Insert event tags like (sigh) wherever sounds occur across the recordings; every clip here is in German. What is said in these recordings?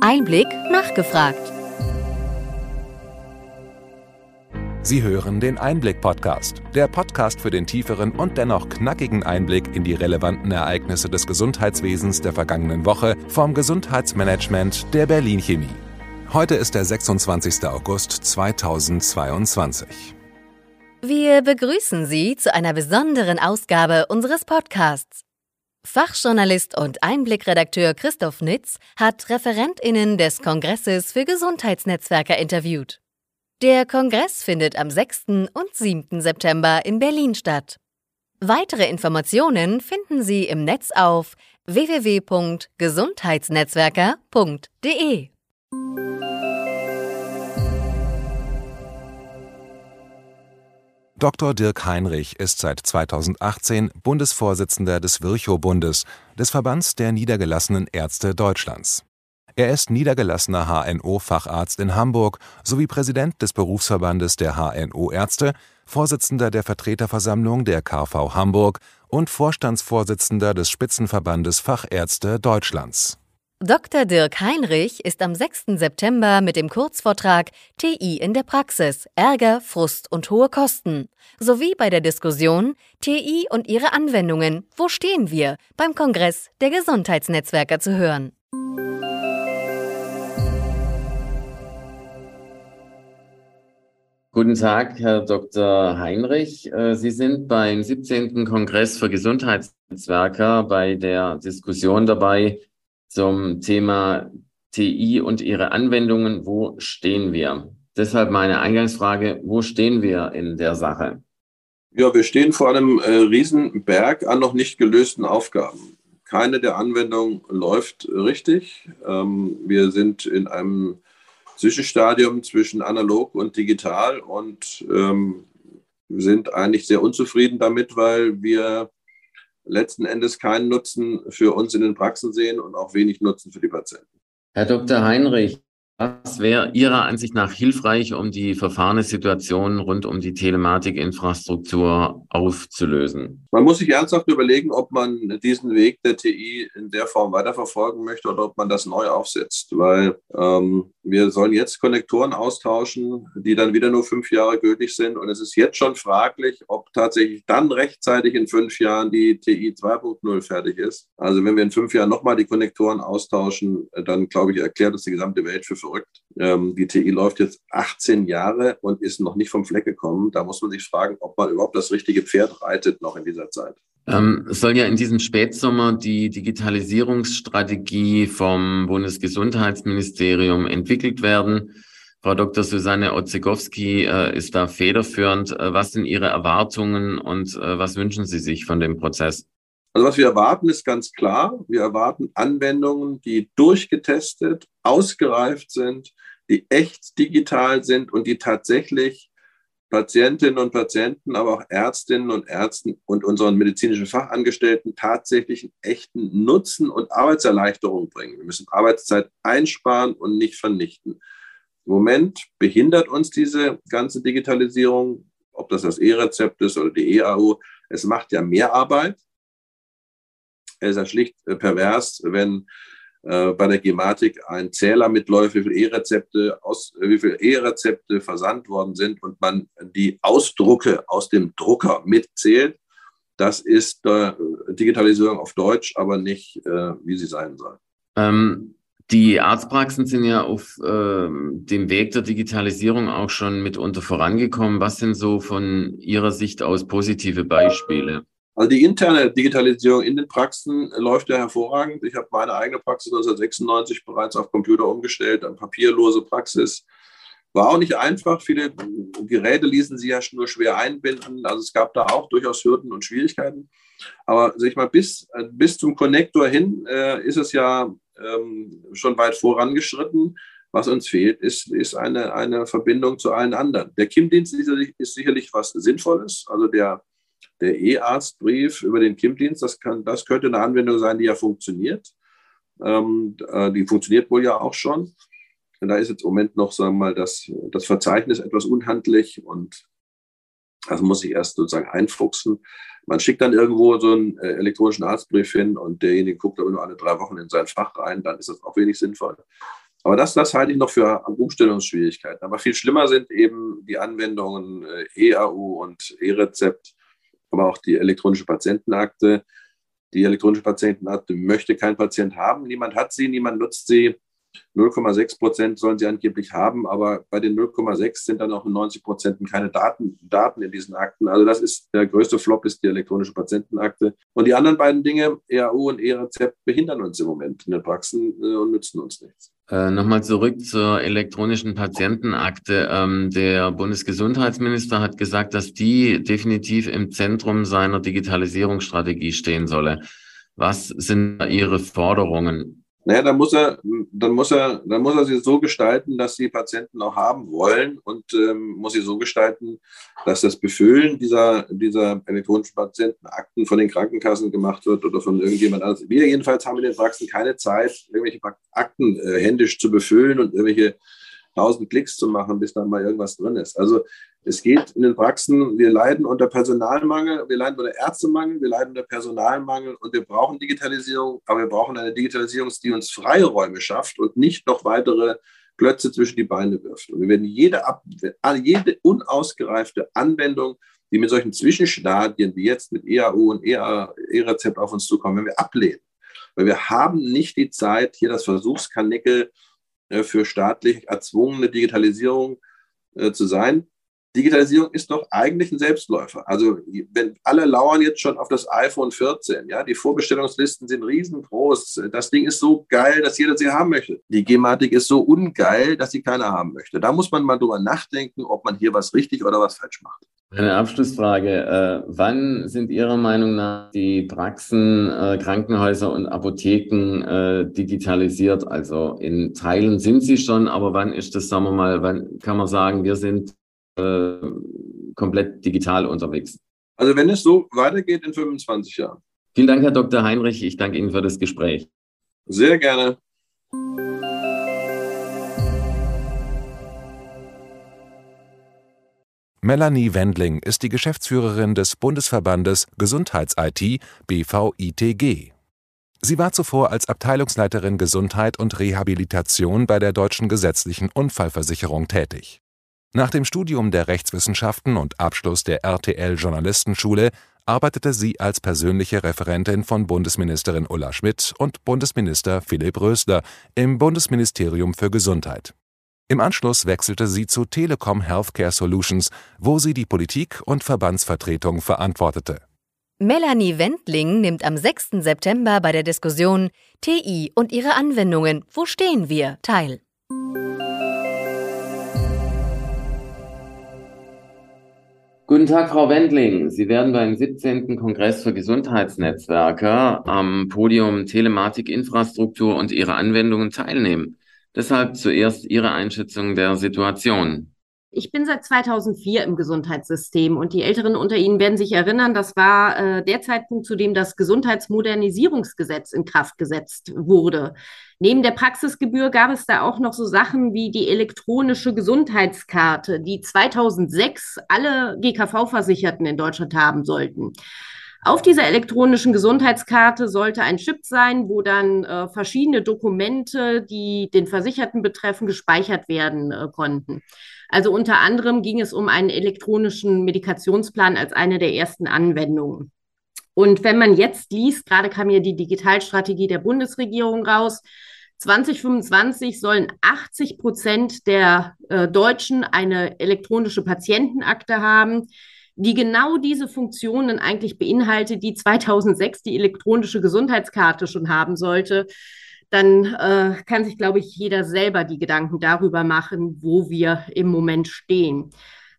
Einblick nachgefragt. Sie hören den Einblick-Podcast, der Podcast für den tieferen und dennoch knackigen Einblick in die relevanten Ereignisse des Gesundheitswesens der vergangenen Woche vom Gesundheitsmanagement der Berlin Chemie. Heute ist der 26. August 2022. Wir begrüßen Sie zu einer besonderen Ausgabe unseres Podcasts. Fachjournalist und Einblickredakteur Christoph Nitz hat ReferentInnen des Kongresses für Gesundheitsnetzwerker interviewt. Der Kongress findet am 6. und 7. September in Berlin statt. Weitere Informationen finden Sie im Netz auf www.gesundheitsnetzwerker.de. Dr. Dirk Heinrich ist seit 2018 Bundesvorsitzender des Virchow-Bundes, des Verbands der niedergelassenen Ärzte Deutschlands. Er ist niedergelassener HNO-Facharzt in Hamburg sowie Präsident des Berufsverbandes der HNO-Ärzte, Vorsitzender der Vertreterversammlung der KV Hamburg und Vorstandsvorsitzender des Spitzenverbandes Fachärzte Deutschlands. Dr. Dirk Heinrich ist am 6. September mit dem Kurzvortrag TI in der Praxis, Ärger, Frust und hohe Kosten sowie bei der Diskussion TI und ihre Anwendungen, wo stehen wir, beim Kongress der Gesundheitsnetzwerker zu hören. Guten Tag, Herr Dr. Heinrich. Äh, Sie sind beim 17. Kongress für Gesundheitsnetzwerker bei der Diskussion dabei, zum Thema TI und ihre Anwendungen. Wo stehen wir? Deshalb meine Eingangsfrage, wo stehen wir in der Sache? Ja, wir stehen vor einem äh, Riesenberg an noch nicht gelösten Aufgaben. Keine der Anwendungen läuft richtig. Ähm, wir sind in einem Zwischenstadium zwischen analog und digital und ähm, sind eigentlich sehr unzufrieden damit, weil wir letzten Endes keinen Nutzen für uns in den Praxen sehen und auch wenig Nutzen für die Patienten. Herr Dr. Heinrich, was wäre Ihrer Ansicht nach hilfreich, um die verfahrene Situation rund um die Telematikinfrastruktur aufzulösen? Man muss sich ernsthaft überlegen, ob man diesen Weg der TI in der Form weiterverfolgen möchte oder ob man das neu aufsetzt, weil ähm, wir sollen jetzt Konnektoren austauschen, die dann wieder nur fünf Jahre gültig sind. Und es ist jetzt schon fraglich, ob tatsächlich dann rechtzeitig in fünf Jahren die TI 2.0 fertig ist. Also wenn wir in fünf Jahren nochmal die Konnektoren austauschen, dann glaube ich, erklärt das die gesamte Welt für verrückt. Ähm, die TI läuft jetzt 18 Jahre und ist noch nicht vom Fleck gekommen. Da muss man sich fragen, ob man überhaupt das richtige Pferd reitet noch in dieser Zeit. Ähm, es soll ja in diesem Spätsommer die Digitalisierungsstrategie vom Bundesgesundheitsministerium entwickelt werden. Frau Dr. Susanne Otzegowski äh, ist da federführend. Äh, was sind Ihre Erwartungen und äh, was wünschen Sie sich von dem Prozess? Also was wir erwarten, ist ganz klar. Wir erwarten Anwendungen, die durchgetestet, ausgereift sind, die echt digital sind und die tatsächlich Patientinnen und Patienten, aber auch Ärztinnen und Ärzten und unseren medizinischen Fachangestellten tatsächlich einen echten Nutzen und Arbeitserleichterung bringen. Wir müssen Arbeitszeit einsparen und nicht vernichten. Im Moment behindert uns diese ganze Digitalisierung, ob das das E-Rezept ist oder die EAU. Es macht ja mehr Arbeit. Es ist ja schlicht äh, pervers, wenn äh, bei der Gematik ein Zähler mitläuft, wie viele E-Rezepte aus, äh, wie viele E-Rezepte versandt worden sind und man die Ausdrucke aus dem Drucker mitzählt. Das ist äh, Digitalisierung auf Deutsch, aber nicht, äh, wie sie sein soll. Ähm, die Arztpraxen sind ja auf äh, dem Weg der Digitalisierung auch schon mitunter vorangekommen. Was sind so von Ihrer Sicht aus positive Beispiele? Also die interne Digitalisierung in den Praxen läuft ja hervorragend. Ich habe meine eigene Praxis 1996 bereits auf Computer umgestellt, eine papierlose Praxis. War auch nicht einfach. Viele Geräte ließen sie ja nur schwer einbinden. Also es gab da auch durchaus Hürden und Schwierigkeiten. Aber sag ich mal, bis, bis zum Connector hin äh, ist es ja ähm, schon weit vorangeschritten. Was uns fehlt, ist, ist eine, eine Verbindung zu allen anderen. Der KIM-Dienst ist sicherlich, ist sicherlich was Sinnvolles. Also der der E-Arztbrief über den KIM-Dienst, das, das könnte eine Anwendung sein, die ja funktioniert. Ähm, äh, die funktioniert wohl ja auch schon. Und da ist jetzt im Moment noch, sagen wir mal, das, das Verzeichnis etwas unhandlich und das muss ich erst sozusagen einfuchsen. Man schickt dann irgendwo so einen äh, elektronischen Arztbrief hin und derjenige guckt aber nur alle drei Wochen in sein Fach rein, dann ist das auch wenig sinnvoll. Aber das, das halte ich noch für Umstellungsschwierigkeiten. Aber viel schlimmer sind eben die Anwendungen äh, EAU und E-Rezept, aber auch die elektronische Patientenakte. Die elektronische Patientenakte möchte kein Patient haben. Niemand hat sie, niemand nutzt sie. 0,6 Prozent sollen sie angeblich haben, aber bei den 0,6 sind dann auch in 90 Prozent keine Daten, Daten in diesen Akten. Also das ist der größte Flop, ist die elektronische Patientenakte. Und die anderen beiden Dinge, EAU und E-Rezept, behindern uns im Moment in den Praxen äh, und nützen uns nichts. Äh, Nochmal zurück zur elektronischen Patientenakte. Ähm, der Bundesgesundheitsminister hat gesagt, dass die definitiv im Zentrum seiner Digitalisierungsstrategie stehen solle. Was sind Ihre Forderungen? Naja, dann muss er, dann muss er, dann muss er sie so gestalten, dass die Patienten auch haben wollen und ähm, muss sie so gestalten, dass das Befüllen dieser, dieser elektronischen Patientenakten von den Krankenkassen gemacht wird oder von irgendjemand anders. Wir jedenfalls haben in den Praxen keine Zeit, irgendwelche Akten äh, händisch zu befüllen und irgendwelche tausend Klicks zu machen, bis dann mal irgendwas drin ist. Also es geht in den Praxen, wir leiden unter Personalmangel, wir leiden unter Ärztemangel, wir leiden unter Personalmangel und wir brauchen Digitalisierung, aber wir brauchen eine Digitalisierung, die uns Freiräume schafft und nicht noch weitere Klötze zwischen die Beine wirft. Und wir werden jede, jede unausgereifte Anwendung, die mit solchen Zwischenstadien wie jetzt mit EAU und E-Rezept auf uns zukommen, wenn wir ablehnen. Weil wir haben nicht die Zeit, hier das Versuchskanickel äh, für staatlich erzwungene Digitalisierung äh, zu sein. Digitalisierung ist doch eigentlich ein Selbstläufer. Also wenn alle lauern jetzt schon auf das iPhone 14, ja, die Vorbestellungslisten sind riesengroß. Das Ding ist so geil, dass jeder sie haben möchte. Die Gematik ist so ungeil, dass sie keiner haben möchte. Da muss man mal drüber nachdenken, ob man hier was richtig oder was falsch macht. Eine Abschlussfrage. Äh, wann sind Ihrer Meinung nach die Praxen, äh, Krankenhäuser und Apotheken äh, digitalisiert? Also in Teilen sind sie schon, aber wann ist das, sagen wir mal, wann kann man sagen, wir sind äh, komplett digital unterwegs. Also wenn es so weitergeht in 25 Jahren. Vielen Dank, Herr Dr. Heinrich. Ich danke Ihnen für das Gespräch. Sehr gerne. Melanie Wendling ist die Geschäftsführerin des Bundesverbandes Gesundheits-IT BVITG. Sie war zuvor als Abteilungsleiterin Gesundheit und Rehabilitation bei der Deutschen Gesetzlichen Unfallversicherung tätig. Nach dem Studium der Rechtswissenschaften und Abschluss der RTL Journalistenschule arbeitete sie als persönliche Referentin von Bundesministerin Ulla Schmidt und Bundesminister Philipp Rösler im Bundesministerium für Gesundheit. Im Anschluss wechselte sie zu Telekom Healthcare Solutions, wo sie die Politik und Verbandsvertretung verantwortete. Melanie Wendling nimmt am 6. September bei der Diskussion TI und ihre Anwendungen Wo stehen wir teil. Guten Tag, Frau Wendling. Sie werden beim 17. Kongress für Gesundheitsnetzwerke am Podium Telematik, Infrastruktur und ihre Anwendungen teilnehmen. Deshalb zuerst Ihre Einschätzung der Situation. Ich bin seit 2004 im Gesundheitssystem und die Älteren unter Ihnen werden sich erinnern, das war äh, der Zeitpunkt, zu dem das Gesundheitsmodernisierungsgesetz in Kraft gesetzt wurde. Neben der Praxisgebühr gab es da auch noch so Sachen wie die elektronische Gesundheitskarte, die 2006 alle GKV-Versicherten in Deutschland haben sollten. Auf dieser elektronischen Gesundheitskarte sollte ein Chip sein, wo dann äh, verschiedene Dokumente, die den Versicherten betreffen, gespeichert werden äh, konnten. Also unter anderem ging es um einen elektronischen Medikationsplan als eine der ersten Anwendungen. Und wenn man jetzt liest, gerade kam ja die Digitalstrategie der Bundesregierung raus, 2025 sollen 80 Prozent der äh, Deutschen eine elektronische Patientenakte haben, die genau diese Funktionen eigentlich beinhaltet, die 2006 die elektronische Gesundheitskarte schon haben sollte. Dann äh, kann sich, glaube ich, jeder selber die Gedanken darüber machen, wo wir im Moment stehen.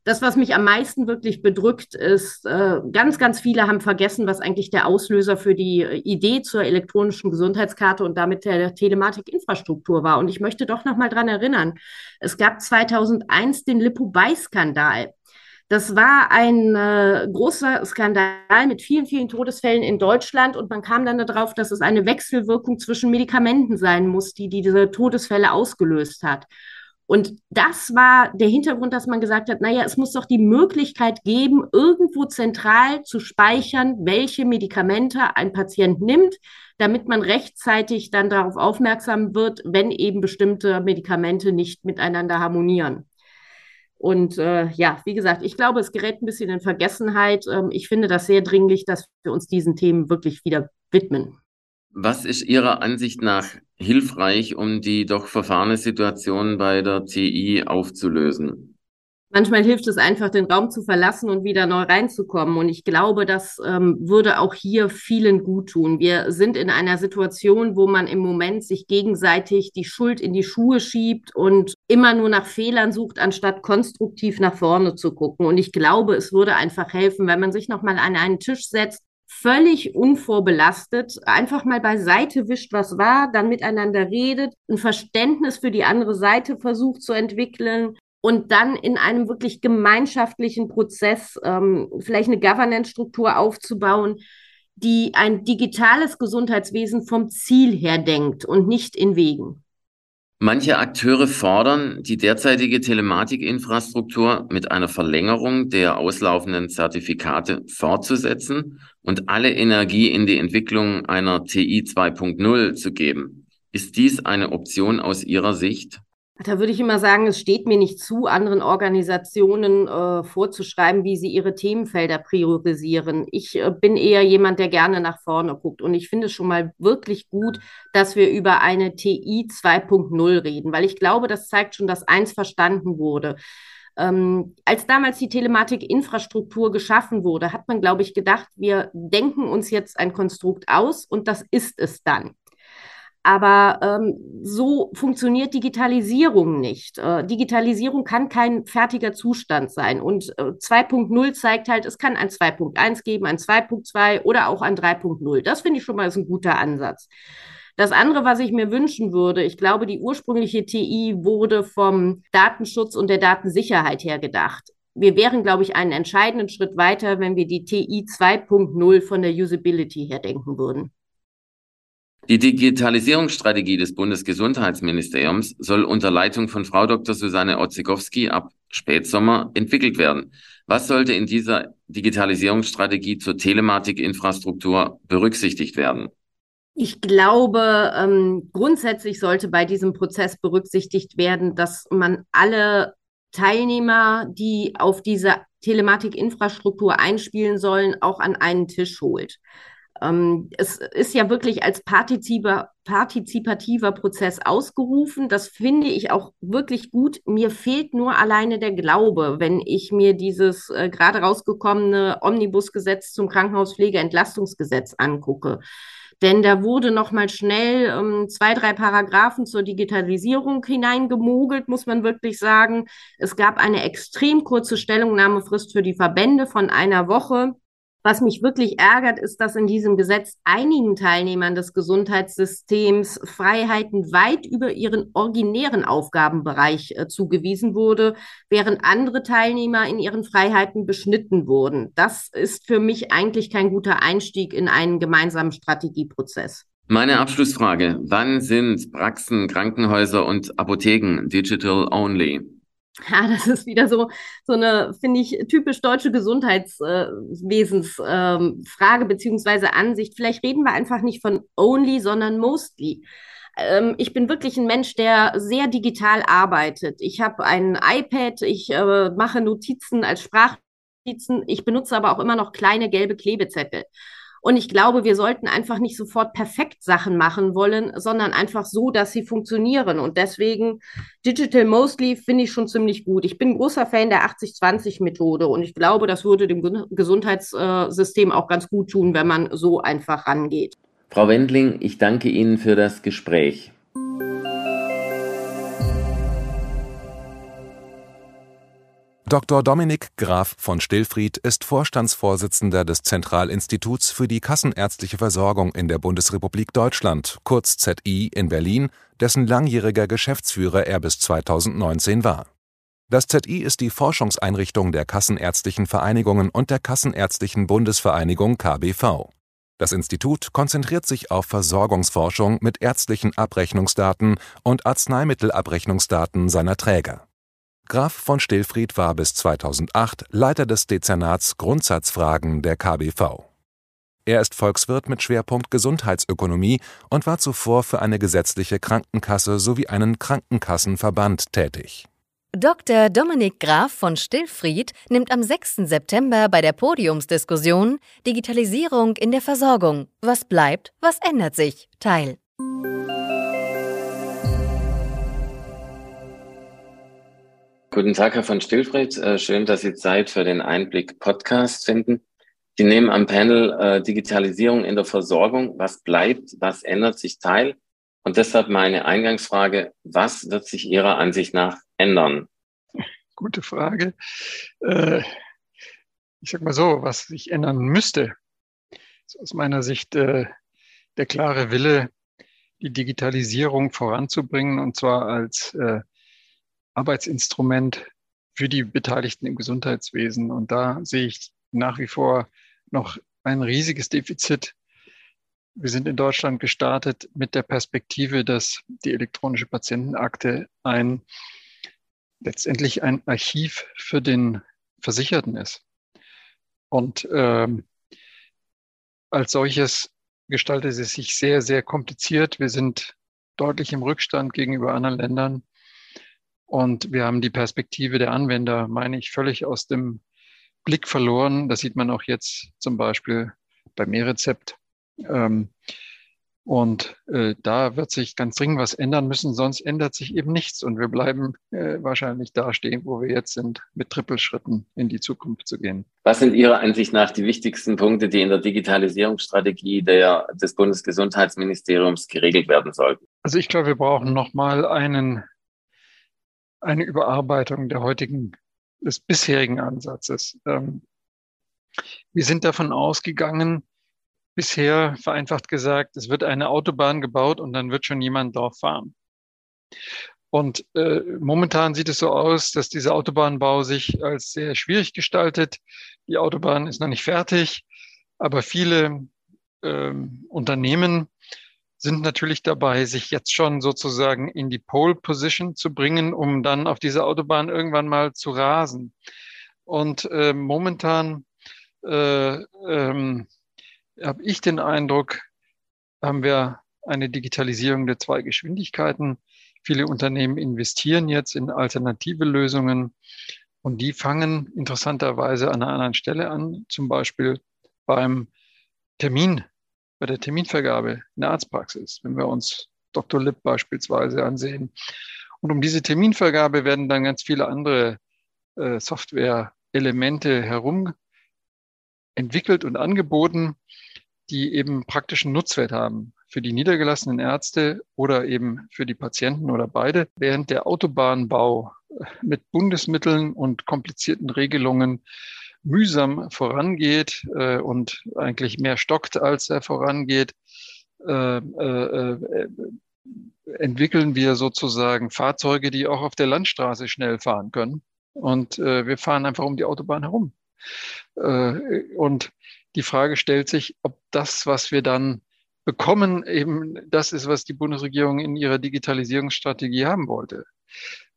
Das, was mich am meisten wirklich bedrückt, ist, äh, ganz, ganz viele haben vergessen, was eigentlich der Auslöser für die Idee zur elektronischen Gesundheitskarte und damit der Telematikinfrastruktur war. Und ich möchte doch noch mal dran erinnern. Es gab 2001 den Lipo-Bay-Skandal. Das war ein äh, großer Skandal mit vielen, vielen Todesfällen in Deutschland und man kam dann darauf, dass es eine Wechselwirkung zwischen Medikamenten sein muss, die, die diese Todesfälle ausgelöst hat. Und das war der Hintergrund, dass man gesagt hat, naja, es muss doch die Möglichkeit geben, irgendwo zentral zu speichern, welche Medikamente ein Patient nimmt, damit man rechtzeitig dann darauf aufmerksam wird, wenn eben bestimmte Medikamente nicht miteinander harmonieren. Und äh, ja, wie gesagt, ich glaube, es gerät ein bisschen in Vergessenheit. Ähm, ich finde das sehr dringlich, dass wir uns diesen Themen wirklich wieder widmen. Was ist Ihrer Ansicht nach hilfreich, um die doch verfahrene Situation bei der TI aufzulösen? Manchmal hilft es einfach, den Raum zu verlassen und wieder neu reinzukommen. Und ich glaube, das ähm, würde auch hier vielen gut tun. Wir sind in einer Situation, wo man im Moment sich gegenseitig die Schuld in die Schuhe schiebt und immer nur nach Fehlern sucht, anstatt konstruktiv nach vorne zu gucken. Und ich glaube, es würde einfach helfen, wenn man sich nochmal an einen Tisch setzt, völlig unvorbelastet, einfach mal beiseite wischt, was war, dann miteinander redet, ein Verständnis für die andere Seite versucht zu entwickeln und dann in einem wirklich gemeinschaftlichen Prozess ähm, vielleicht eine Governance-Struktur aufzubauen, die ein digitales Gesundheitswesen vom Ziel her denkt und nicht in Wegen. Manche Akteure fordern, die derzeitige Telematikinfrastruktur mit einer Verlängerung der auslaufenden Zertifikate fortzusetzen und alle Energie in die Entwicklung einer TI 2.0 zu geben. Ist dies eine Option aus Ihrer Sicht? Da würde ich immer sagen, es steht mir nicht zu, anderen Organisationen äh, vorzuschreiben, wie sie ihre Themenfelder priorisieren. Ich äh, bin eher jemand, der gerne nach vorne guckt. Und ich finde es schon mal wirklich gut, dass wir über eine TI 2.0 reden, weil ich glaube, das zeigt schon, dass eins verstanden wurde. Ähm, als damals die Telematikinfrastruktur geschaffen wurde, hat man, glaube ich, gedacht, wir denken uns jetzt ein Konstrukt aus und das ist es dann. Aber ähm, so funktioniert Digitalisierung nicht. Äh, Digitalisierung kann kein fertiger Zustand sein. Und äh, 2.0 zeigt halt, es kann ein 2.1 geben, ein 2.2 oder auch ein 3.0. Das finde ich schon mal ist ein guter Ansatz. Das andere, was ich mir wünschen würde, ich glaube, die ursprüngliche TI wurde vom Datenschutz und der Datensicherheit her gedacht. Wir wären, glaube ich, einen entscheidenden Schritt weiter, wenn wir die TI 2.0 von der Usability her denken würden. Die Digitalisierungsstrategie des Bundesgesundheitsministeriums soll unter Leitung von Frau Dr. Susanne Otzegowski ab Spätsommer entwickelt werden. Was sollte in dieser Digitalisierungsstrategie zur Telematikinfrastruktur berücksichtigt werden? Ich glaube, ähm, grundsätzlich sollte bei diesem Prozess berücksichtigt werden, dass man alle Teilnehmer, die auf diese Telematikinfrastruktur einspielen sollen, auch an einen Tisch holt. Ähm, es ist ja wirklich als partizipativer, partizipativer Prozess ausgerufen. Das finde ich auch wirklich gut. Mir fehlt nur alleine der Glaube, wenn ich mir dieses äh, gerade rausgekommene Omnibusgesetz zum Krankenhauspflegeentlastungsgesetz angucke. Denn da wurde noch mal schnell ähm, zwei, drei Paragraphen zur Digitalisierung hineingemogelt, muss man wirklich sagen. Es gab eine extrem kurze Stellungnahmefrist für die Verbände von einer Woche. Was mich wirklich ärgert, ist, dass in diesem Gesetz einigen Teilnehmern des Gesundheitssystems Freiheiten weit über ihren originären Aufgabenbereich äh, zugewiesen wurde, während andere Teilnehmer in ihren Freiheiten beschnitten wurden. Das ist für mich eigentlich kein guter Einstieg in einen gemeinsamen Strategieprozess. Meine Abschlussfrage. Wann sind Praxen, Krankenhäuser und Apotheken digital only? (laughs) Ja, das ist wieder so, so eine, finde ich, typisch deutsche Gesundheitswesensfrage ähm, beziehungsweise Ansicht. Vielleicht reden wir einfach nicht von only, sondern mostly. Ähm, ich bin wirklich ein Mensch, der sehr digital arbeitet. Ich habe ein iPad, ich äh, mache Notizen als Sprachnotizen, ich benutze aber auch immer noch kleine gelbe Klebezettel. Und ich glaube, wir sollten einfach nicht sofort perfekt Sachen machen wollen, sondern einfach so, dass sie funktionieren. Und deswegen Digital Mostly finde ich schon ziemlich gut. Ich bin großer Fan der 80-20-Methode und ich glaube, das würde dem Gesundheitssystem auch ganz gut tun, wenn man so einfach rangeht. Frau Wendling, ich danke Ihnen für das Gespräch. Dr. Dominik Graf von Stillfried ist Vorstandsvorsitzender des Zentralinstituts für die kassenärztliche Versorgung in der Bundesrepublik Deutschland, kurz ZI in Berlin, dessen langjähriger Geschäftsführer er bis 2019 war. Das ZI ist die Forschungseinrichtung der Kassenärztlichen Vereinigungen und der Kassenärztlichen Bundesvereinigung KBV. Das Institut konzentriert sich auf Versorgungsforschung mit ärztlichen Abrechnungsdaten und Arzneimittelabrechnungsdaten seiner Träger. Graf von Stillfried war bis 2008 Leiter des Dezernats Grundsatzfragen der KBV. Er ist Volkswirt mit Schwerpunkt Gesundheitsökonomie und war zuvor für eine gesetzliche Krankenkasse sowie einen Krankenkassenverband tätig. Dr. Dominik Graf von Stillfried nimmt am 6. September bei der Podiumsdiskussion Digitalisierung in der Versorgung. Was bleibt, was ändert sich? teil. Guten Tag, Herr von Stillfried. Äh, schön, dass Sie Zeit für den Einblick Podcast finden. Sie nehmen am Panel äh, Digitalisierung in der Versorgung. Was bleibt, was ändert sich teil? Und deshalb meine Eingangsfrage, was wird sich Ihrer Ansicht nach ändern? Gute Frage. Äh, ich sage mal so, was sich ändern müsste, ist aus meiner Sicht der klare Wille, die Digitalisierung voranzubringen, und zwar als Arbeitsinstrument für die Beteiligten im Gesundheitswesen. Und da sehe ich nach wie vor noch ein riesiges Defizit. Wir sind in Deutschland gestartet mit der Perspektive, dass die elektronische Patientenakte ein letztendlich ein Archiv für den Versicherten ist. Und ähm, als solches gestaltet es sich sehr, sehr kompliziert. Wir sind deutlich im Rückstand gegenüber anderen Ländern. Und wir haben die Perspektive der Anwender, meine ich, völlig aus dem Blick verloren. Das sieht man auch jetzt zum Beispiel beim E-Rezept. Ähm, und äh, da wird sich ganz dringend was ändern müssen, sonst ändert sich eben nichts. Und wir bleiben äh, wahrscheinlich da stehen, wo wir jetzt sind, mit Trippelschritten in die Zukunft zu gehen. Was sind Ihrer Ansicht nach die wichtigsten Punkte, die in der Digitalisierungsstrategie der, des Bundesgesundheitsministeriums geregelt werden sollten? Also ich glaube, wir brauchen nochmal einen, eine Überarbeitung der heutigen, des bisherigen Ansatzes. Ähm, wir sind davon ausgegangen, bisher vereinfacht gesagt, es wird eine Autobahn gebaut und dann wird schon jemand drauf fahren. Und äh, momentan sieht es so aus, dass dieser Autobahnbau sich als sehr schwierig gestaltet. Die Autobahn ist noch nicht fertig, aber viele äh, Unternehmen sind natürlich dabei, sich jetzt schon sozusagen in die Pole Position zu bringen, um dann auf dieser Autobahn irgendwann mal zu rasen. Und äh, momentan äh, ähm, habe ich den Eindruck, haben wir eine Digitalisierung der zwei Geschwindigkeiten. Viele Unternehmen investieren jetzt in alternative Lösungen und die fangen interessanterweise an einer anderen Stelle an, zum Beispiel beim Termin, bei der Terminvergabe in der Arztpraxis, wenn wir uns Dr. Lipp beispielsweise ansehen. Und um diese Terminvergabe werden dann ganz viele andere äh, Software-Elemente herum entwickelt und angeboten, die eben praktischen Nutzwert haben für die niedergelassenen Ärzte oder eben für die Patienten oder beide. Während der Autobahnbau mit Bundesmitteln und komplizierten Regelungen mühsam vorangeht äh, und eigentlich mehr stockt, als er vorangeht, äh, äh, äh entwickeln wir sozusagen Fahrzeuge, die auch auf der Landstraße schnell fahren können. Und äh, wir fahren einfach um die Autobahn herum. Äh, und die Frage stellt sich, ob das, was wir dann bekommen, eben das ist, was die Bundesregierung in ihrer Digitalisierungsstrategie haben wollte.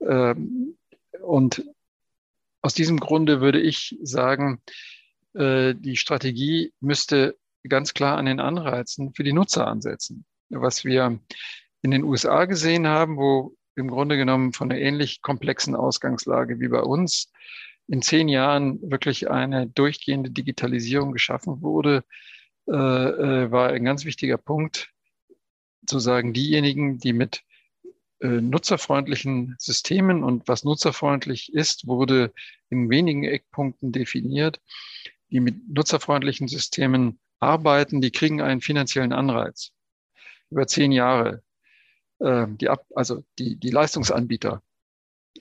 Ähm, und aus diesem Grunde würde ich sagen, äh, die Strategie müsste ganz klar an den Anreizen für die Nutzer ansetzen. Was wir in den USA gesehen haben, wo im Grunde genommen von einer ähnlich komplexen Ausgangslage wie bei uns in zehn Jahren wirklich eine durchgehende Digitalisierung geschaffen wurde, äh, äh, war ein ganz wichtiger Punkt, zu sagen, diejenigen, die mit nutzerfreundlichen Systemen und was nutzerfreundlich ist, wurde in wenigen Eckpunkten definiert. Die mit nutzerfreundlichen Systemen arbeiten, die kriegen einen finanziellen Anreiz über zehn Jahre. Äh, die also die, die Leistungsanbieter,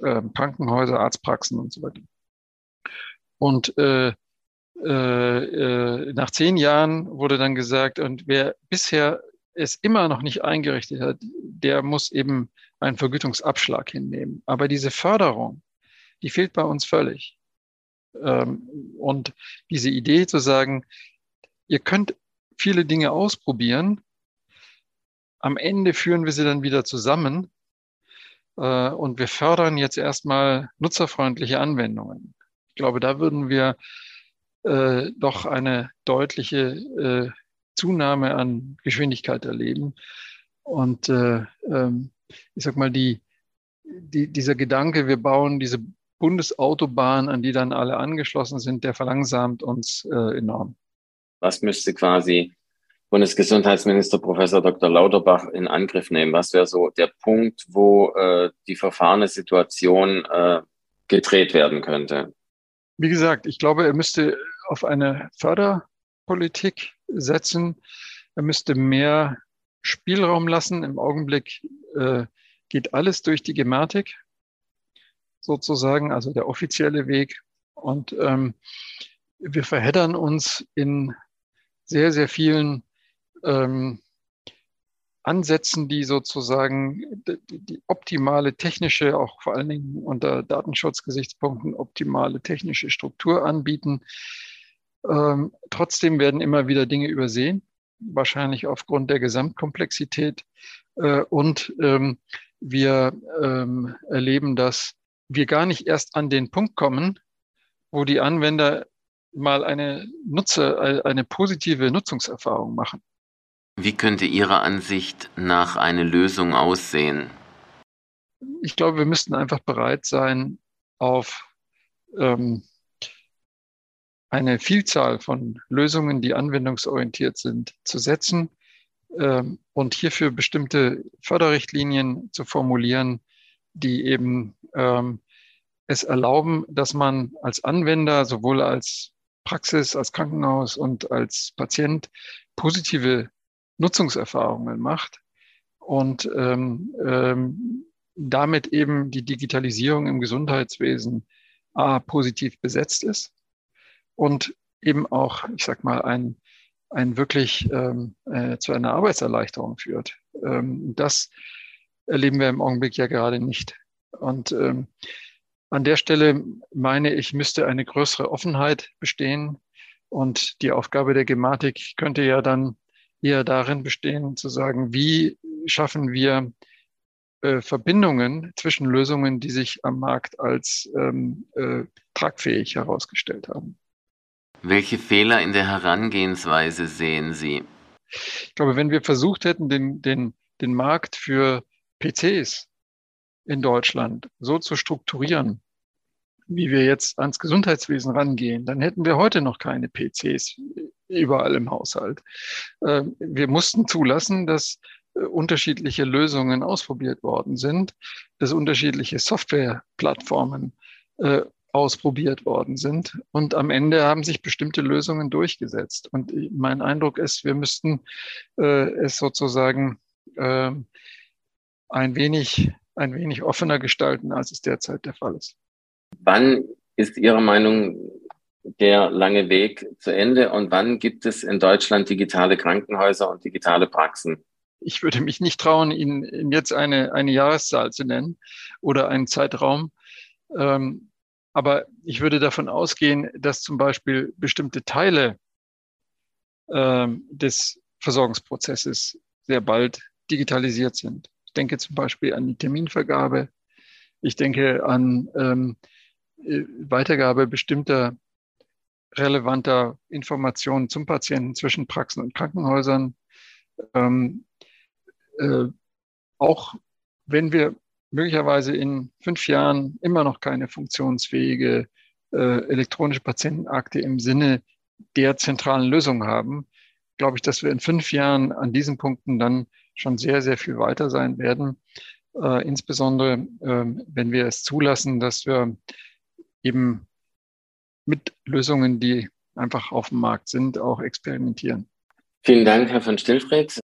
äh, Krankenhäuser, Arztpraxen und so weiter. Und äh, äh, äh, nach zehn Jahren wurde dann gesagt, und wer bisher es immer noch nicht eingerichtet hat, der muss eben einen Vergütungsabschlag hinnehmen. Aber diese Förderung, die fehlt bei uns völlig. Ähm, und diese Idee zu sagen, ihr könnt viele Dinge ausprobieren. Am Ende führen wir sie dann wieder zusammen äh, und wir fördern jetzt erstmal nutzerfreundliche Anwendungen. Ich glaube, da würden wir äh, doch eine deutliche äh, Zunahme an Geschwindigkeit erleben. Und äh, ähm, ich sag mal, die, die, dieser Gedanke, wir bauen diese Bundesautobahn, an die dann alle angeschlossen sind, der verlangsamt uns äh, enorm. Was müsste quasi Bundesgesundheitsminister Professor Dr. Lauterbach in Angriff nehmen? Was wäre so der Punkt, wo äh, die verfahrene Situation äh, gedreht werden könnte? Wie gesagt, ich glaube, er müsste auf eine Förderpolitik setzen. Er müsste mehr Spielraum lassen. Im Augenblick äh, geht alles durch die Gematik sozusagen, also der offizielle Weg. Und ähm, wir verheddern uns in sehr, sehr vielen ähm, Ansätzen, die sozusagen die, die, optimale technische, auch vor allen Dingen unter Datenschutzgesichtspunkten, optimale technische Struktur anbieten. Ähm, trotzdem werden immer wieder Dinge übersehen, wahrscheinlich aufgrund der Gesamtkomplexität. Äh, und ähm, wir ähm, erleben, dass wir gar nicht erst an den Punkt kommen, wo die Anwender mal eine Nutzer, eine positive Nutzungserfahrung machen. Wie könnte Ihrer Ansicht nach eine Lösung aussehen? Ich glaube, wir müssten einfach bereit sein, auf ähm, eine Vielzahl von Lösungen, die anwendungsorientiert sind, zu setzen ähm, und hierfür bestimmte Förderrichtlinien zu formulieren, die eben ähm, es erlauben, dass man als Anwender sowohl als Praxis, als Krankenhaus und als Patient positive Nutzungserfahrungen macht und ähm, ähm, damit eben die Digitalisierung im Gesundheitswesen A, positiv besetzt ist und eben auch, ich sag mal, ein, ein wirklich ähm, äh, zu einer Arbeitserleichterung führt. Ähm, das erleben wir im Augenblick ja gerade nicht. Und ähm, an der Stelle meine ich, müsste eine größere Offenheit bestehen. Und die Aufgabe der Gematik könnte ja dann eher darin bestehen, zu sagen, wie schaffen wir äh, Verbindungen zwischen Lösungen, die sich am Markt als ähm, äh, tragfähig herausgestellt haben. Welche Fehler in der Herangehensweise sehen Sie? Ich glaube, wenn wir versucht hätten, den, den, den Markt für PCs in Deutschland so zu strukturieren, wie wir jetzt ans Gesundheitswesen rangehen, dann hätten wir heute noch keine PCs überall im Haushalt. Ähm, wir mussten zulassen, dass äh, unterschiedliche Lösungen ausprobiert worden sind, dass unterschiedliche Softwareplattformen äh, ausprobiert worden sind. Und am Ende haben sich bestimmte Lösungen durchgesetzt. Und mein Eindruck ist, wir müssten äh, es sozusagen äh, ein wenig, ein wenig offener gestalten, als es derzeit der Fall ist. Wann ist Ihrer Meinung der lange Weg zu Ende und wann gibt es in Deutschland digitale Krankenhäuser und digitale Praxen? Ich würde mich nicht trauen, Ihnen jetzt eine, eine Jahreszahl zu nennen oder einen Zeitraum. Ähm, aber ich würde davon ausgehen, dass zum Beispiel bestimmte Teile ähm, des Versorgungsprozesses sehr bald digitalisiert sind. Ich denke zum Beispiel an die Terminvergabe. Ich denke an ähm, äh, Weitergabe bestimmter relevanter Informationen zum Patienten zwischen Praxen und Krankenhäusern. Ähm, äh, auch wenn wir möglicherweise in fünf Jahren immer noch keine funktionsfähige äh, elektronische Patientenakte im Sinne der zentralen Lösung haben, glaube ich, dass wir in fünf Jahren an diesen Punkten dann schon sehr, sehr viel weiter sein werden. Äh, insbesondere, äh, wenn wir es zulassen, dass wir eben mit Lösungen, die einfach auf dem Markt sind, auch experimentieren. Vielen Dank, Herr von Stillfried.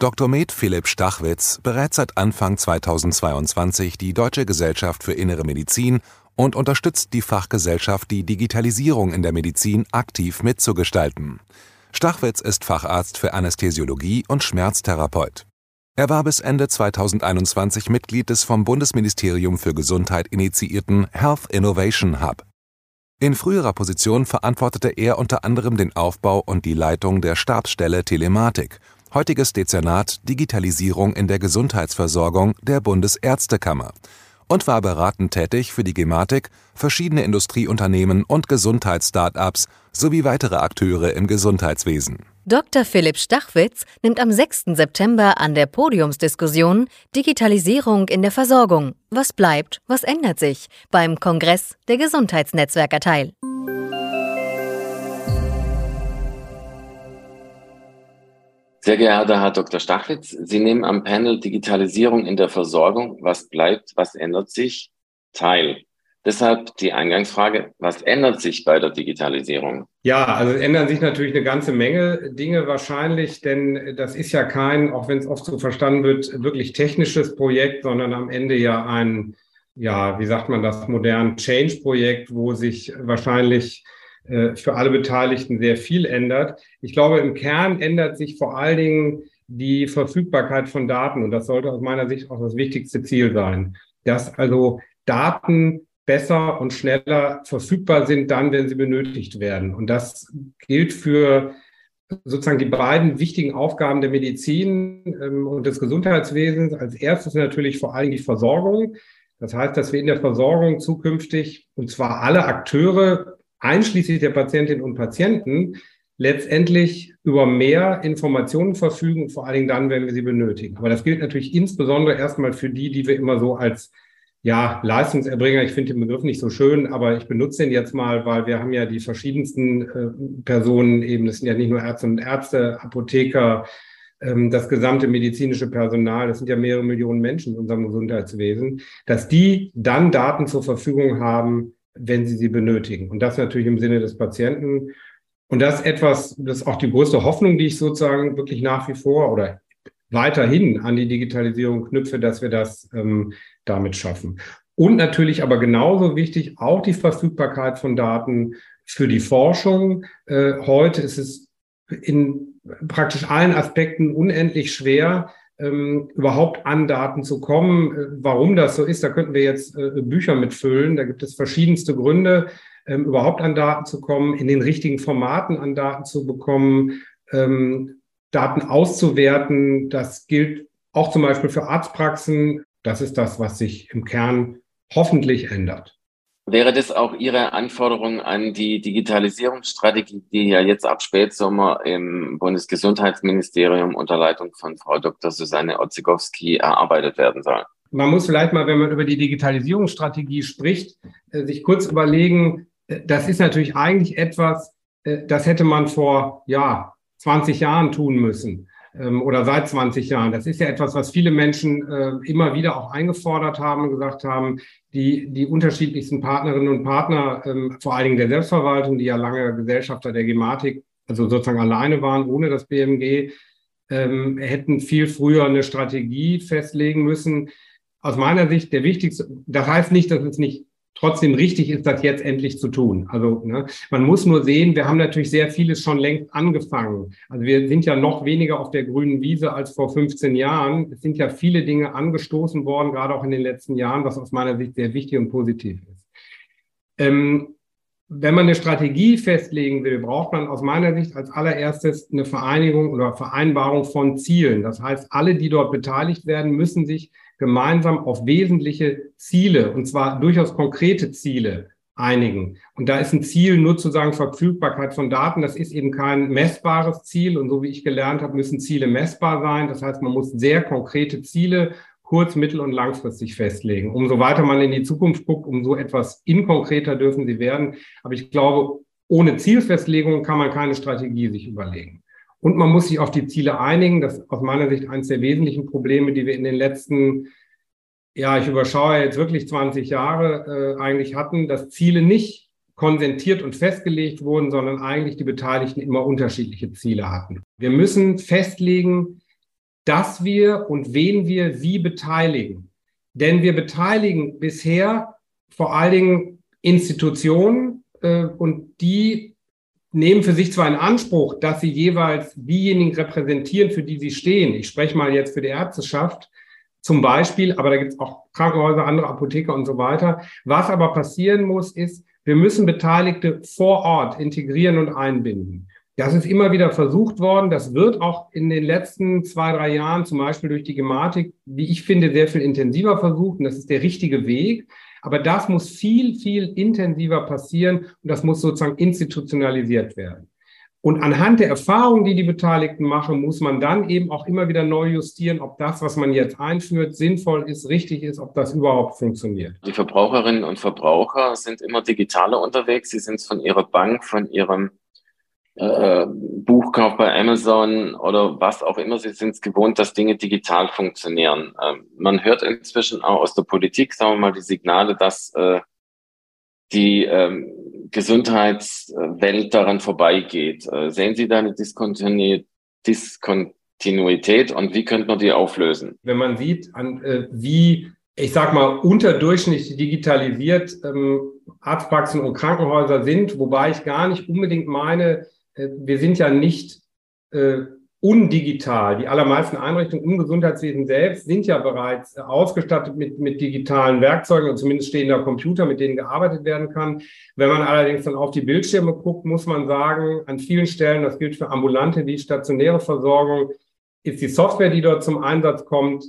Dr. Med Philipp Stachwitz berät seit Anfang 2022 die Deutsche Gesellschaft für Innere Medizin und unterstützt die Fachgesellschaft, die Digitalisierung in der Medizin aktiv mitzugestalten. Stachwitz ist Facharzt für Anästhesiologie und Schmerztherapeut. Er war bis Ende 2021 Mitglied des vom Bundesministerium für Gesundheit initiierten Health Innovation Hub In früherer Position verantwortete er unter anderem den Aufbau und die Leitung der Stabsstelle Telematik, heutiges Dezernat Digitalisierung in der Gesundheitsversorgung der Bundesärztekammer und war beratend tätig für die Gematik, verschiedene Industrieunternehmen und Gesundheits-Startups sowie weitere Akteure im Gesundheitswesen. Dr. Philipp Stachwitz nimmt am 6. September an der Podiumsdiskussion Digitalisierung in der Versorgung. Was bleibt, was ändert sich beim Kongress der Gesundheitsnetzwerker teil. Sehr geehrter Herr Dr. Stachwitz, Sie nehmen am Panel Digitalisierung in der Versorgung, was bleibt, was ändert sich, teil. Deshalb die Eingangsfrage, was ändert sich bei der Digitalisierung? Ja, also ändern sich natürlich eine ganze Menge Dinge wahrscheinlich, denn das ist ja kein, auch wenn es oft so verstanden wird, wirklich technisches Projekt, sondern am Ende ja ein, ja, wie sagt man das, modern Change-Projekt, wo sich wahrscheinlich für alle Beteiligten sehr viel ändert. Ich glaube, im Kern ändert sich vor allen Dingen die Verfügbarkeit von Daten und das sollte aus meiner Sicht auch das wichtigste Ziel sein, dass also Daten besser und schneller verfügbar sind dann, wenn sie benötigt werden. Und das gilt für sozusagen die beiden wichtigen Aufgaben der Medizin ähm, und des Gesundheitswesens. Als erstes natürlich vor allem die Versorgung. Das heißt, dass wir in der Versorgung zukünftig, und zwar alle Akteure, einschließlich der Patientinnen und Patienten, letztendlich über mehr Informationen verfügen, vor allen Dingen dann, wenn wir sie benötigen. Aber das gilt natürlich insbesondere erstmal für die, die wir immer so als ja, Leistungserbringer, ich finde den Begriff nicht so schön, aber ich benutze den jetzt mal, weil wir haben ja die verschiedensten äh, Personen eben, das sind ja nicht nur Ärzte und Ärzte, Apotheker, ähm, das gesamte medizinische Personal, das sind ja mehrere Millionen Menschen in unserem Gesundheitswesen, dass die dann Daten zur Verfügung haben, wenn sie sie benötigen. Und das natürlich im Sinne des Patienten. Und das ist etwas, das ist auch die größte Hoffnung, die ich sozusagen wirklich nach wie vor oder weiterhin an die Digitalisierung knüpfe, dass wir das ähm, damit schaffen. Und natürlich aber genauso wichtig auch die Verfügbarkeit von Daten für die Forschung. Äh, heute ist es in praktisch allen Aspekten unendlich schwer, ähm, überhaupt an Daten zu kommen. Äh, warum das so ist, da könnten wir jetzt äh, Bücher mitfüllen. Da gibt es verschiedenste Gründe, ähm, überhaupt an Daten zu kommen, in den richtigen Formaten an Daten zu bekommen. Ähm, Daten auszuwerten. Das gilt auch zum Beispiel für Arztpraxen. Das ist das, was sich im Kern hoffentlich ändert. Wäre das auch Ihre Anforderung an die Digitalisierungsstrategie, die ja jetzt ab Spätsommer im Bundesgesundheitsministerium unter Leitung von Frau Dr. Susanne Otzegowski erarbeitet werden soll? Man muss vielleicht mal, wenn man über die Digitalisierungsstrategie spricht, äh, sich kurz überlegen, äh, das ist natürlich eigentlich etwas, äh, das hätte man vor, ja, 20 Jahren tun müssen ähm, oder seit 20 Jahren. Das ist ja etwas, was viele Menschen äh, immer wieder auch eingefordert haben und gesagt haben, die, die unterschiedlichsten Partnerinnen und Partner, ähm, vor allen Dingen der Selbstverwaltung, die ja lange Gesellschafter der Gematik, also sozusagen alleine waren, ohne das BMG, ähm, hätten viel früher eine Strategie festlegen müssen. Aus meiner Sicht der wichtigste, das heißt nicht, dass es nicht trotzdem richtig ist, das jetzt endlich zu tun. Also ne, man muss nur sehen, wir haben natürlich sehr vieles schon längst angefangen. Also wir sind ja noch weniger auf der grünen Wiese als vor 15 Jahren. Es sind ja viele Dinge angestoßen worden, gerade auch in den letzten Jahren, was aus meiner Sicht sehr wichtig und positiv ist. Ähm, wenn man eine Strategie festlegen will, braucht man aus meiner Sicht als allererstes eine Vereinigung oder Vereinbarung von Zielen. Das heißt, alle, die dort beteiligt werden, müssen sich gemeinsam auf wesentliche Ziele, und zwar durchaus konkrete Ziele, einigen. Und da ist ein Ziel nur zu sagen Verfügbarkeit von Daten. Das ist eben kein messbares Ziel. Und so wie ich gelernt habe, müssen Ziele messbar sein. Das heißt, man muss sehr konkrete Ziele kurz-, mittel- und langfristig festlegen. Umso weiter man in die Zukunft guckt, umso etwas inkonkreter dürfen sie werden. Aber ich glaube, ohne Zielfestlegung kann man keine Strategie sich überlegen. Und man muss sich auf die Ziele einigen. Das ist aus meiner Sicht eines der wesentlichen Probleme, die wir in den letzten, ja, ich überschaue jetzt wirklich 20 Jahre äh, eigentlich hatten, dass Ziele nicht konsentiert und festgelegt wurden, sondern eigentlich die Beteiligten immer unterschiedliche Ziele hatten. Wir müssen festlegen, dass wir und wen wir wie beteiligen. Denn wir beteiligen bisher vor allen Dingen Institutionen äh, und die nehmen für sich zwar in Anspruch, dass sie jeweils diejenigen repräsentieren, für die sie stehen. Ich spreche mal jetzt für die Ärzteschaft zum Beispiel, aber da gibt es auch Krankenhäuser, andere Apotheker und so weiter. Was aber passieren muss, ist, Wir müssen Beteiligte vor Ort integrieren und einbinden. Das ist immer wieder versucht worden. Das wird auch in den letzten zwei, drei Jahren, zum Beispiel durch die Gematik, wie ich finde, sehr viel intensiver versucht. Und das ist der richtige Weg. Aber das muss viel, viel intensiver passieren und das muss sozusagen institutionalisiert werden. Und anhand der Erfahrungen, die die Beteiligten machen, muss man dann eben auch immer wieder neu justieren, ob das, was man jetzt einführt, sinnvoll ist, richtig ist, ob das überhaupt funktioniert. Die Verbraucherinnen und Verbraucher sind immer digitaler unterwegs. Sie sind von ihrer Bank, von ihrem äh, Buchkauf bei Amazon oder was auch immer, sie sind es gewohnt, dass Dinge digital funktionieren. Ähm, man hört inzwischen auch aus der Politik, sagen wir mal, die Signale, dass äh, die ähm, Gesundheitswelt daran vorbeigeht. Äh, sehen Sie da eine Diskontinuität, Diskontinuität und wie könnte man die auflösen? Wenn man sieht, an, äh, wie, ich sag mal, unterdurchschnittlich digitalisiert ähm, Arztpraxen und Krankenhäuser sind, wobei ich gar nicht unbedingt meine, wir sind ja nicht äh, undigital. Die allermeisten Einrichtungen im Gesundheitswesen selbst sind ja bereits ausgestattet mit, mit digitalen Werkzeugen und zumindest stehen da Computer, mit denen gearbeitet werden kann. Wenn man allerdings dann auf die Bildschirme guckt, muss man sagen, an vielen Stellen, das gilt für ambulante wie stationäre Versorgung, ist die Software, die dort zum Einsatz kommt,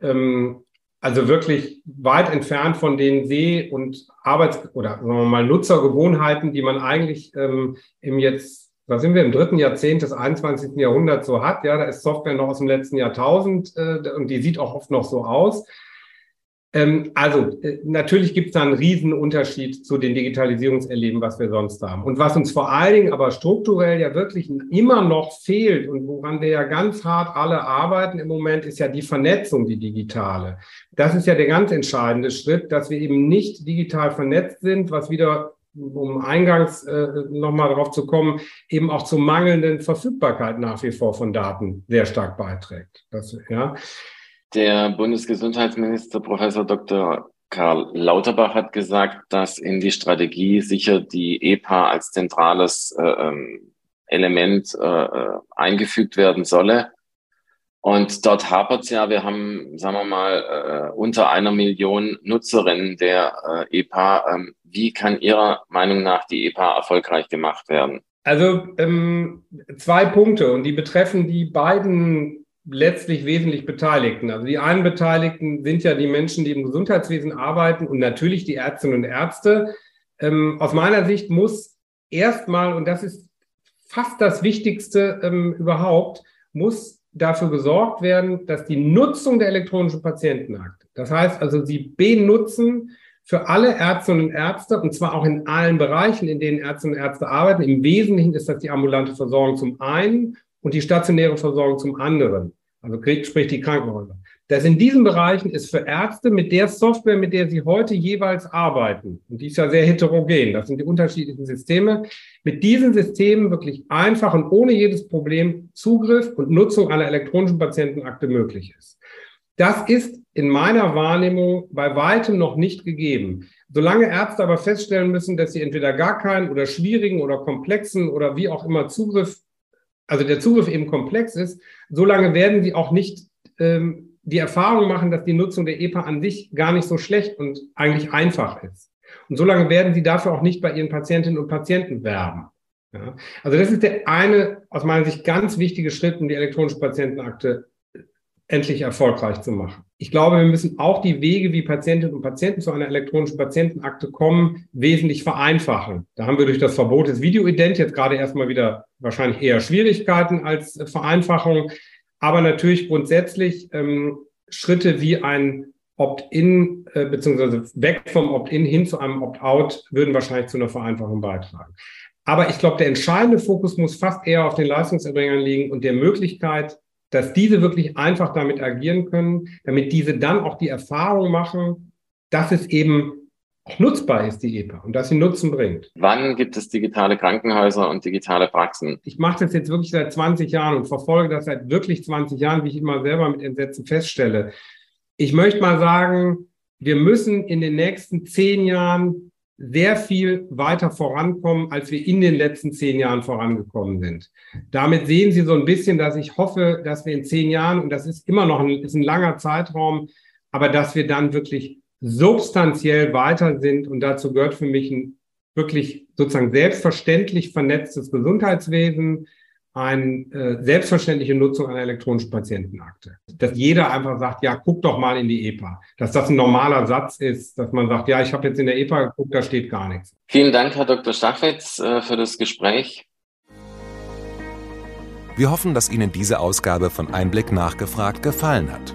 ähm, also wirklich weit entfernt von den Seh- und Arbeits- oder sagen wir mal Nutzergewohnheiten, die man eigentlich ähm, im jetzt da sind wir im dritten Jahrzehnt des 21. Jahrhunderts so hat. Ja, da ist Software noch aus dem letzten Jahrtausend äh, und die sieht auch oft noch so aus. Ähm, also äh, natürlich gibt es da einen riesen Unterschied zu den Digitalisierungserleben, was wir sonst haben. Und was uns vor allen Dingen aber strukturell ja wirklich immer noch fehlt und woran wir ja ganz hart alle arbeiten im Moment, ist ja die Vernetzung, die digitale. Das ist ja der ganz entscheidende Schritt, dass wir eben nicht digital vernetzt sind, was wieder um eingangs äh, nochmal darauf zu kommen, eben auch zur mangelnden Verfügbarkeit nach wie vor von Daten sehr stark beiträgt. Das, ja. Der Bundesgesundheitsminister Professor Dr. Karl Lauterbach hat gesagt, dass in die Strategie sicher die EPA als zentrales äh, ähm, Element äh, äh, eingefügt werden solle. Und dort hapert es ja, wir haben, sagen wir mal, äh, unter einer Million Nutzerinnen der äh, EPA. Ähm, wie kann Ihrer Meinung nach die EPA erfolgreich gemacht werden? Also ähm, zwei Punkte und die betreffen die beiden letztlich wesentlich Beteiligten. Also die einen Beteiligten sind ja die Menschen, die im Gesundheitswesen arbeiten und natürlich die Ärztinnen und Ärzte. Ähm, aus meiner Sicht muss erstmal, und das ist fast das Wichtigste ähm, überhaupt, muss dafür gesorgt werden, dass die Nutzung der elektronischen Patientenakte, das heißt also, sie benutzen für alle Ärztinnen und Ärzte, und zwar auch in allen Bereichen, in denen Ärztinnen und Ärzte arbeiten. Im Wesentlichen ist das die ambulante Versorgung zum einen und die stationäre Versorgung zum anderen. Also sprich die Krankenhäuser. Das in diesen Bereichen ist für Ärzte mit der Software, mit der sie heute jeweils arbeiten, und die ist ja sehr heterogen, das sind die unterschiedlichen Systeme, mit diesen Systemen wirklich einfach und ohne jedes Problem Zugriff und Nutzung einer elektronischen Patientenakte möglich ist. Das ist in meiner Wahrnehmung bei weitem noch nicht gegeben. Solange Ärzte aber feststellen müssen, dass sie entweder gar keinen oder schwierigen oder komplexen oder wie auch immer Zugriff, also der Zugriff eben komplex ist, solange werden sie auch nicht ähm, die Erfahrung machen, dass die Nutzung der EPA an sich gar nicht so schlecht und eigentlich einfach ist. Und solange werden sie dafür auch nicht bei ihren Patientinnen und Patienten werben. Ja? Also das ist der eine aus meiner Sicht ganz wichtige Schritt, um die elektronische Patientenakte endlich erfolgreich zu machen. Ich glaube, wir müssen auch die Wege, wie Patientinnen und Patienten zu einer elektronischen Patientenakte kommen, wesentlich vereinfachen. Da haben wir durch das Verbot des Videoident jetzt gerade erstmal wieder wahrscheinlich eher Schwierigkeiten als Vereinfachung. Aber natürlich grundsätzlich ähm, Schritte wie ein Opt-in äh, beziehungsweise weg vom Opt-in hin zu einem Opt-out würden wahrscheinlich zu einer Vereinfachung beitragen. Aber ich glaube, der entscheidende Fokus muss fast eher auf den Leistungserbringern liegen und der Möglichkeit, dass diese wirklich einfach damit agieren können, damit diese dann auch die Erfahrung machen, dass es eben auch nutzbar ist, die EPA, und dass sie Nutzen bringt. Wann gibt es digitale Krankenhäuser und digitale Praxen? Ich mache das jetzt wirklich seit 20 Jahren und verfolge das seit wirklich 20 Jahren, wie ich immer selber mit Entsetzen feststelle. Ich möchte mal sagen, wir müssen in den nächsten zehn Jahren sehr viel weiter vorankommen, als wir in den letzten zehn Jahren vorangekommen sind. Damit sehen Sie so ein bisschen, dass ich hoffe, dass wir in zehn Jahren, und das ist immer noch ein, ist ein langer Zeitraum, aber dass wir dann wirklich substanziell weiter sind. Und dazu gehört für mich ein wirklich sozusagen selbstverständlich vernetztes Gesundheitswesen, eine äh, selbstverständliche Nutzung einer elektronischen Patientenakte. Dass jeder einfach sagt, ja, guck doch mal in die EPA. Dass das ein normaler Satz ist, dass man sagt, ja, ich habe jetzt in der EPA geguckt, da steht gar nichts. Vielen Dank, Herr Dr. Stachwitz, äh, für das Gespräch. Wir hoffen, dass Ihnen diese Ausgabe von Einblick nachgefragt gefallen hat.